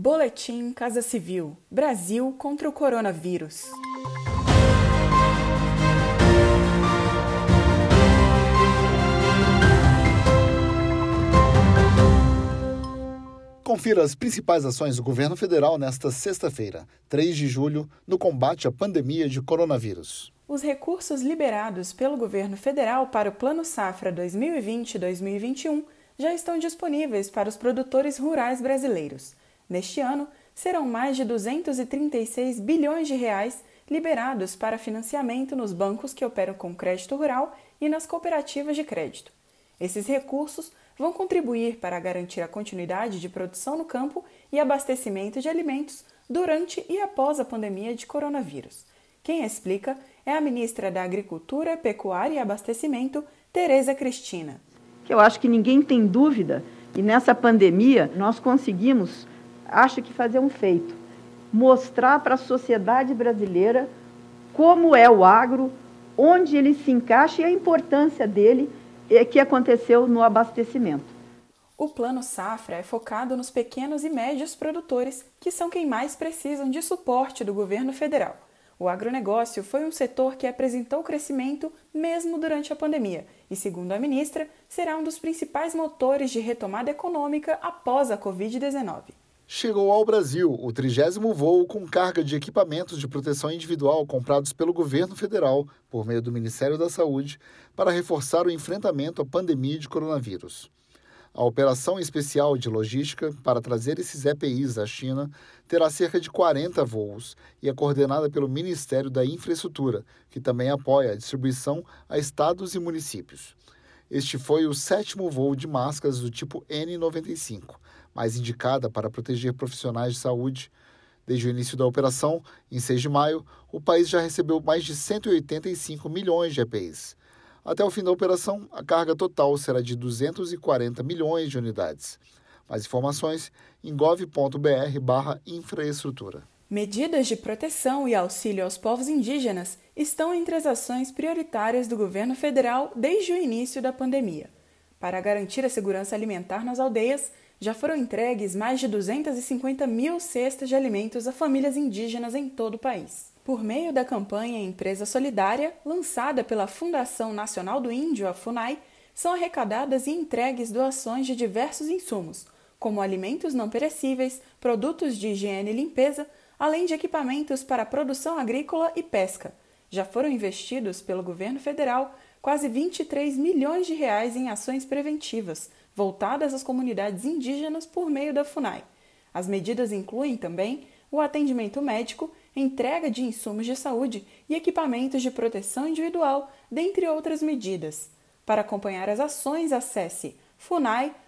Boletim Casa Civil: Brasil contra o coronavírus. Confira as principais ações do governo federal nesta sexta-feira, 3 de julho, no combate à pandemia de coronavírus. Os recursos liberados pelo governo federal para o Plano Safra 2020-2021 já estão disponíveis para os produtores rurais brasileiros. Neste ano, serão mais de 236 bilhões de reais liberados para financiamento nos bancos que operam com crédito rural e nas cooperativas de crédito. Esses recursos vão contribuir para garantir a continuidade de produção no campo e abastecimento de alimentos durante e após a pandemia de coronavírus. Quem explica é a ministra da Agricultura, Pecuária e Abastecimento, Tereza Cristina. Eu acho que ninguém tem dúvida e nessa pandemia nós conseguimos acha que fazer um feito, mostrar para a sociedade brasileira como é o agro, onde ele se encaixa e a importância dele é que aconteceu no abastecimento. O Plano Safra é focado nos pequenos e médios produtores, que são quem mais precisam de suporte do governo federal. O agronegócio foi um setor que apresentou crescimento mesmo durante a pandemia e, segundo a ministra, será um dos principais motores de retomada econômica após a Covid-19 chegou ao Brasil o trigésimo voo com carga de equipamentos de proteção individual comprados pelo governo federal por meio do Ministério da Saúde para reforçar o enfrentamento à pandemia de coronavírus. A operação especial de logística para trazer esses EPIs à China terá cerca de 40 voos e é coordenada pelo Ministério da Infraestrutura, que também apoia a distribuição a estados e municípios. Este foi o sétimo voo de máscaras do tipo N95, mais indicada para proteger profissionais de saúde. Desde o início da operação, em 6 de maio, o país já recebeu mais de 185 milhões de EPIs. Até o fim da operação, a carga total será de 240 milhões de unidades. Mais informações em gov.br/infraestrutura. Medidas de proteção e auxílio aos povos indígenas estão entre as ações prioritárias do governo federal desde o início da pandemia. Para garantir a segurança alimentar nas aldeias, já foram entregues mais de 250 mil cestas de alimentos a famílias indígenas em todo o país. Por meio da campanha Empresa Solidária, lançada pela Fundação Nacional do Índio, a FUNAI, são arrecadadas e entregues doações de diversos insumos, como alimentos não perecíveis, produtos de higiene e limpeza, além de equipamentos para produção agrícola e pesca. Já foram investidos pelo governo federal quase 23 milhões de reais em ações preventivas, voltadas às comunidades indígenas por meio da FUNAI. As medidas incluem também o atendimento médico, entrega de insumos de saúde e equipamentos de proteção individual, dentre outras medidas. Para acompanhar as ações, acesse funai.com